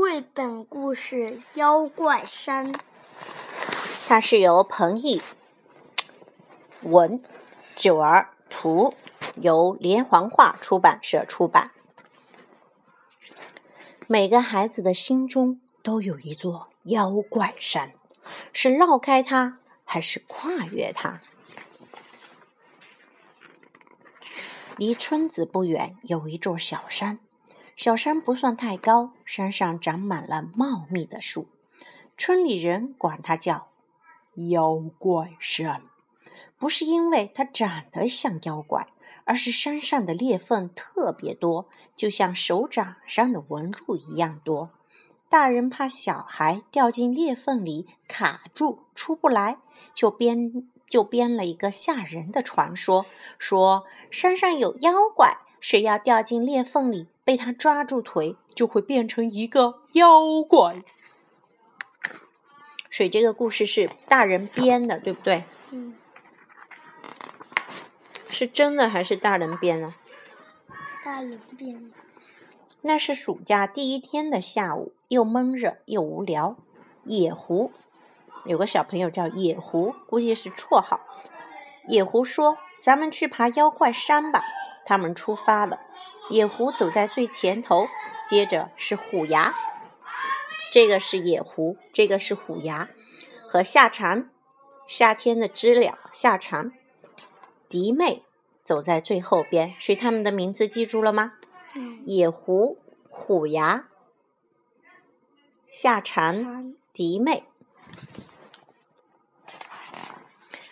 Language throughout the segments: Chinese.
绘本故事《妖怪山》，它是由彭毅文、九儿图，由连环画出版社出版。每个孩子的心中都有一座妖怪山，是绕开它，还是跨越它？离村子不远有一座小山，小山不算太高，山上长满了茂密的树，村里人管它叫妖怪山，不是因为它长得像妖怪，而是山上的裂缝特别多，就像手掌上的纹路一样多。大人怕小孩掉进裂缝里卡住出不来，就编。就编了一个吓人的传说，说山上有妖怪，谁要掉进裂缝里，被他抓住腿，就会变成一个妖怪。所以这个故事是大人编的，对不对？嗯。是真的还是大人编的？大人编的。那是暑假第一天的下午，又闷热又无聊，野狐。有个小朋友叫野狐，估计是绰号。野狐说：“咱们去爬妖怪山吧。”他们出发了。野狐走在最前头，接着是虎牙。这个是野狐，这个是虎牙和夏蝉。夏天的知了夏蝉，迪妹走在最后边。所以他们的名字记住了吗？野狐、虎牙、夏蝉、迪妹。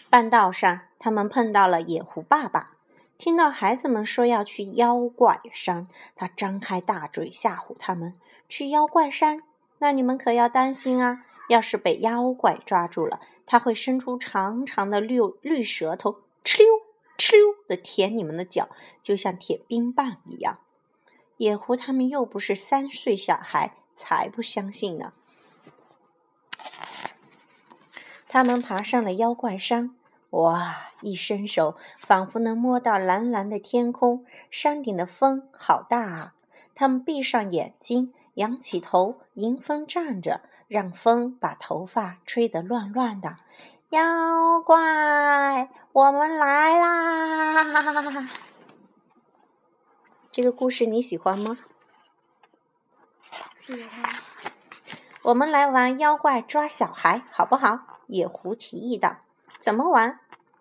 半道上，他们碰到了野狐爸爸。听到孩子们说要去妖怪山，他张开大嘴吓唬他们：“去妖怪山，那你们可要当心啊！要是被妖怪抓住了，他会伸出长长的绿绿舌头，哧溜哧溜的舔你们的脚，就像舔冰棒一样。”野狐他们又不是三岁小孩，才不相信呢。他们爬上了妖怪山。哇！一伸手，仿佛能摸到蓝蓝的天空。山顶的风好大啊！他们闭上眼睛，仰起头，迎风站着，让风把头发吹得乱乱的。妖怪，我们来啦！这个故事你喜欢吗？喜欢。我们来玩妖怪抓小孩，好不好？野狐提议道。怎么玩？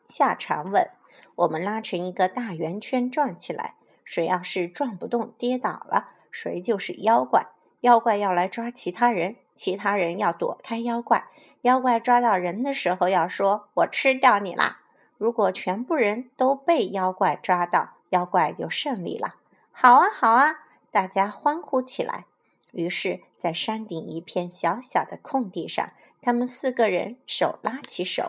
夏蝉问。我们拉成一个大圆圈转起来，谁要是转不动跌倒了，谁就是妖怪。妖怪要来抓其他人，其他人要躲开妖怪。妖怪抓到人的时候要说：“我吃掉你啦！”如果全部人都被妖怪抓到，妖怪就胜利了。好啊，好啊！大家欢呼起来。于是，在山顶一片小小的空地上，他们四个人手拉起手。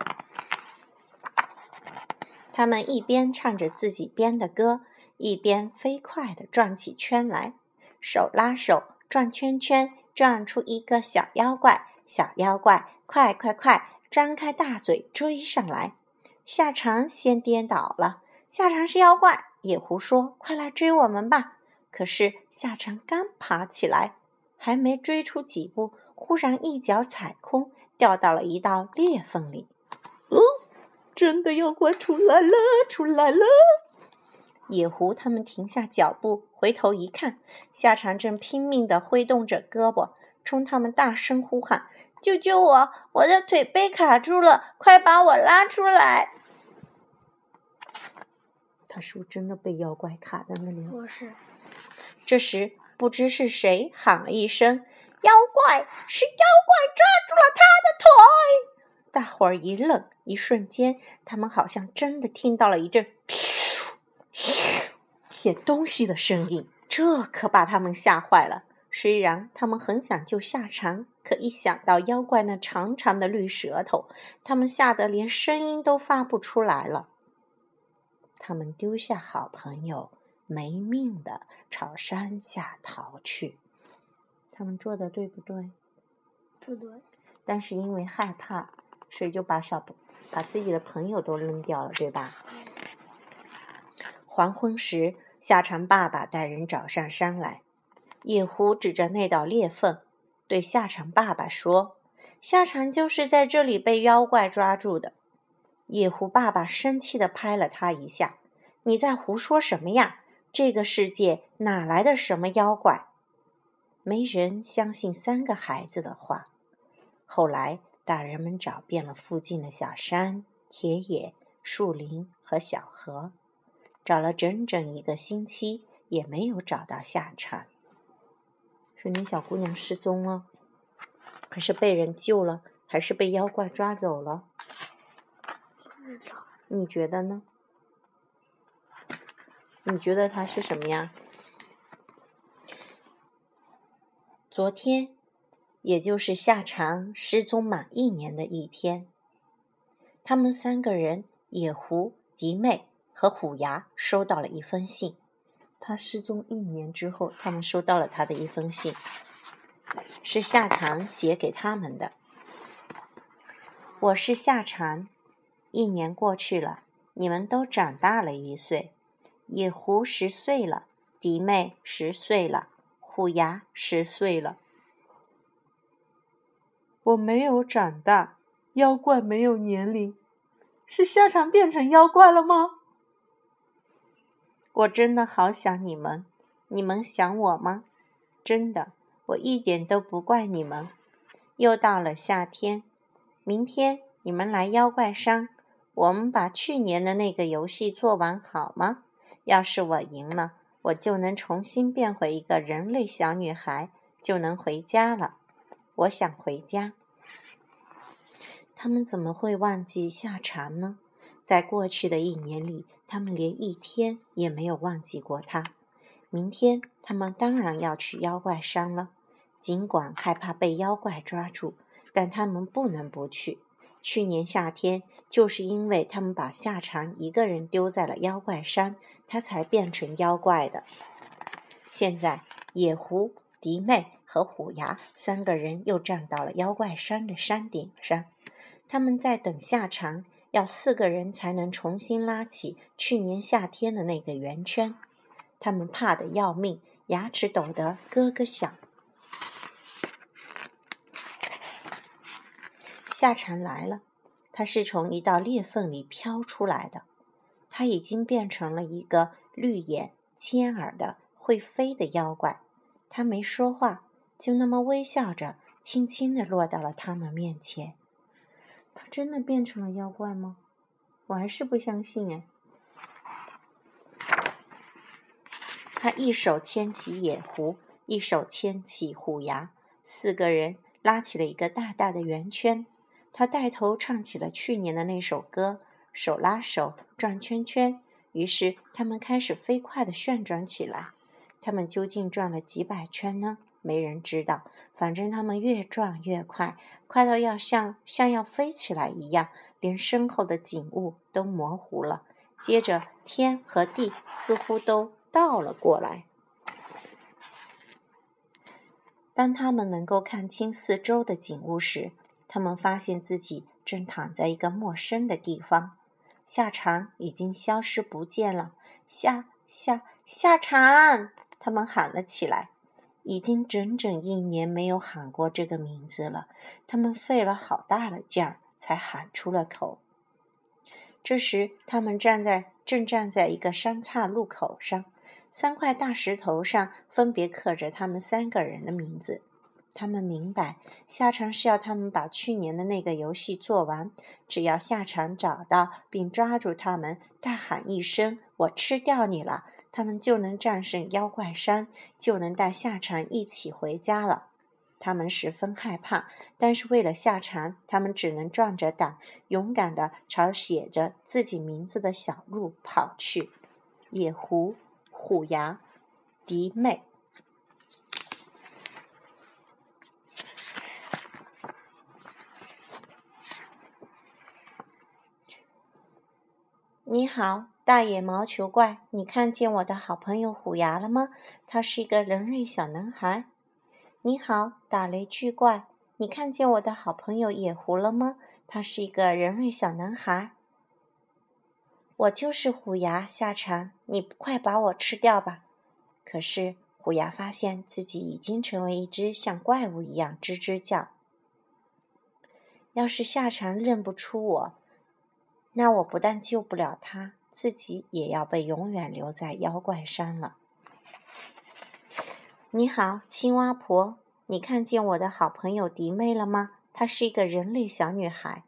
他们一边唱着自己编的歌，一边飞快地转起圈来，手拉手转圈圈，转出一个小妖怪。小妖怪，快快快，张开大嘴追上来！夏蝉先颠倒了。夏蝉是妖怪，野狐说：“快来追我们吧！”可是夏蝉刚爬起来，还没追出几步，忽然一脚踩空，掉到了一道裂缝里。真的妖怪出来了，出来了！野狐他们停下脚步，回头一看，夏蝉正拼命地挥动着胳膊，冲他们大声呼喊：“救救我！我的腿被卡住了，快把我拉出来！”他是不是真的被妖怪卡在那里？不是。这时，不知是谁喊了一声：“妖怪！是妖怪抓住了他的腿！”大伙儿一愣，一瞬间，他们好像真的听到了一阵舔东西的声音，这可把他们吓坏了。虽然他们很想救夏蝉，可一想到妖怪那长长的绿舌头，他们吓得连声音都发不出来了。他们丢下好朋友，没命的朝山下逃去。他们做的对不对？不对。但是因为害怕。所以就把小把自己的朋友都扔掉了，对吧？黄昏时，夏蝉爸爸带人找上山来。野狐指着那道裂缝：“对夏蝉爸爸说：“夏蝉就是在这里被妖怪抓住的。”野狐爸爸生气地拍了他一下：“你在胡说什么呀？这个世界哪来的什么妖怪？”没人相信三个孩子的话。后来，大人们找遍了附近的小山、田野、树林和小河，找了整整一个星期，也没有找到下场。是你小姑娘失踪了，还是被人救了，还是被妖怪抓走了？你觉得呢？你觉得她是什么呀？昨天，也就是夏蝉失踪满一年的一天，他们三个人——野狐、迪妹和虎牙——收到了一封信。他失踪一年之后，他们收到了他的一封信，是夏蝉写给他们的。我是夏蝉，一年过去了，你们都长大了一岁。野狐十岁了，迪妹十岁了。虎牙十岁了，我没有长大。妖怪没有年龄，是夏蝉变成妖怪了吗？我真的好想你们，你们想我吗？真的，我一点都不怪你们。又到了夏天，明天你们来妖怪山，我们把去年的那个游戏做完好吗？要是我赢了。我就能重新变回一个人类小女孩，就能回家了。我想回家。他们怎么会忘记夏蝉呢？在过去的一年里，他们连一天也没有忘记过他。明天，他们当然要去妖怪山了。尽管害怕被妖怪抓住，但他们不能不去。去年夏天，就是因为他们把夏蝉一个人丢在了妖怪山。他才变成妖怪的。现在，野狐、迪妹和虎牙三个人又站到了妖怪山的山顶上，他们在等夏蝉。要四个人才能重新拉起去年夏天的那个圆圈。他们怕得要命，牙齿抖得咯咯响。夏蝉来了，它是从一道裂缝里飘出来的。它已经变成了一个绿眼、尖耳的会飞的妖怪。他没说话，就那么微笑着，轻轻地落到了他们面前。他真的变成了妖怪吗？我还是不相信哎。他一手牵起野狐，一手牵起虎牙，四个人拉起了一个大大的圆圈。他带头唱起了去年的那首歌。手拉手转圈圈，于是他们开始飞快地旋转起来。他们究竟转了几百圈呢？没人知道。反正他们越转越快，快到要像像要飞起来一样，连身后的景物都模糊了。接着，天和地似乎都倒了过来。当他们能够看清四周的景物时，他们发现自己正躺在一个陌生的地方。夏蝉已经消失不见了，夏夏夏蝉，他们喊了起来。已经整整一年没有喊过这个名字了，他们费了好大的劲儿才喊出了口。这时，他们站在正站在一个三岔路口上，三块大石头上分别刻着他们三个人的名字。他们明白，夏蝉是要他们把去年的那个游戏做完。只要夏蝉找到并抓住他们，大喊一声“我吃掉你了”，他们就能战胜妖怪山，就能带夏蝉一起回家了。他们十分害怕，但是为了夏蝉，他们只能壮着胆，勇敢地朝写着自己名字的小路跑去。野狐、虎牙、迪妹。你好，大野毛球怪，你看见我的好朋友虎牙了吗？他是一个人类小男孩。你好，打雷巨怪，你看见我的好朋友野狐了吗？他是一个人类小男孩。我就是虎牙夏蝉，你快把我吃掉吧！可是虎牙发现自己已经成为一只像怪物一样吱吱叫。要是夏蝉认不出我，那我不但救不了他，自己也要被永远留在妖怪山了。你好，青蛙婆，你看见我的好朋友迪妹了吗？她是一个人类小女孩。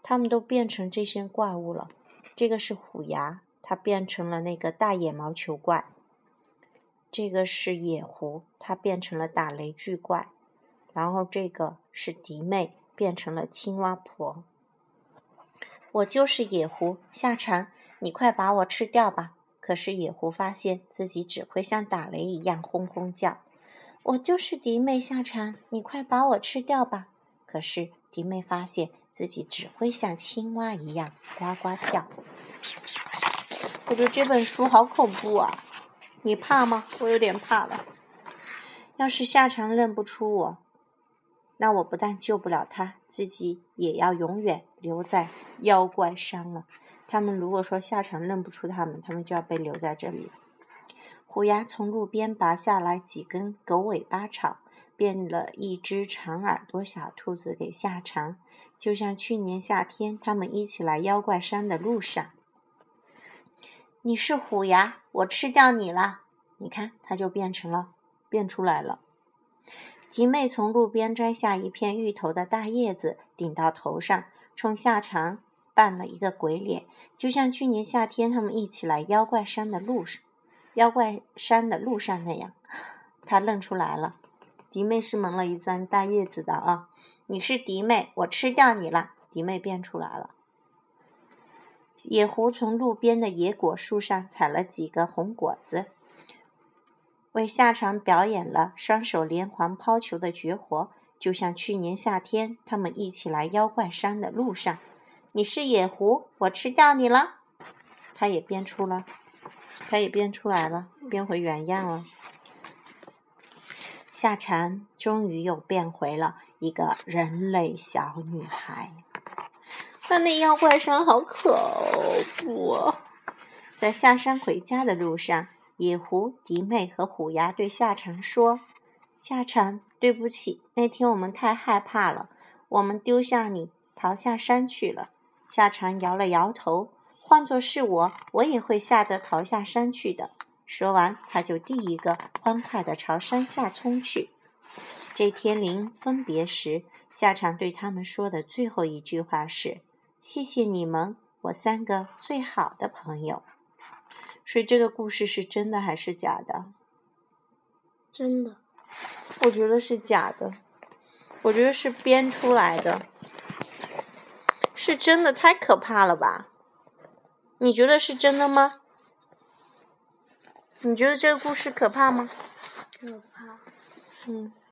他们都变成这些怪物了。这个是虎牙，它变成了那个大野毛球怪。这个是野狐，它变成了打雷巨怪。然后这个是迪妹，变成了青蛙婆。我就是野狐夏蝉，你快把我吃掉吧！可是野狐发现自己只会像打雷一样轰轰叫。我就是迪妹夏蝉，你快把我吃掉吧！可是迪妹发现。自己只会像青蛙一样呱呱叫。我觉得这本书好恐怖啊！你怕吗？我有点怕了。要是夏蝉认不出我，那我不但救不了他，自己也要永远留在妖怪山了。他们如果说夏蝉认不出他们，他们就要被留在这里。虎牙从路边拔下来几根狗尾巴草，变了一只长耳朵小兔子给夏蝉。就像去年夏天他们一起来妖怪山的路上，你是虎牙，我吃掉你了。你看，它就变成了，变出来了。吉妹从路边摘下一片芋头的大叶子，顶到头上，冲夏蝉扮了一个鬼脸，就像去年夏天他们一起来妖怪山的路上，妖怪山的路上那样。他认出来了。迪妹是蒙了一张大叶子的啊！你是迪妹，我吃掉你了。迪妹变出来了。野狐从路边的野果树上采了几个红果子，为夏蝉表演了双手连环抛球的绝活，就像去年夏天他们一起来妖怪山的路上。你是野狐，我吃掉你了。它也变出了，它也变出来了，变回原样了。夏蝉终于又变回了一个人类小女孩。那那妖怪声好恐怖啊！在下山回家的路上，野狐、迪妹和虎牙对夏蝉说：“夏蝉，对不起，那天我们太害怕了，我们丢下你逃下山去了。”夏蝉摇了摇头：“换作是我，我也会吓得逃下山去的。”说完，他就第一个欢快地朝山下冲去。这天临分别时，夏蝉对他们说的最后一句话是：“谢谢你们，我三个最好的朋友。”所以，这个故事是真的还是假的？真的。我觉得是假的。我觉得是编出来的。是真的，太可怕了吧？你觉得是真的吗？你觉得这个故事可怕吗？可怕。嗯。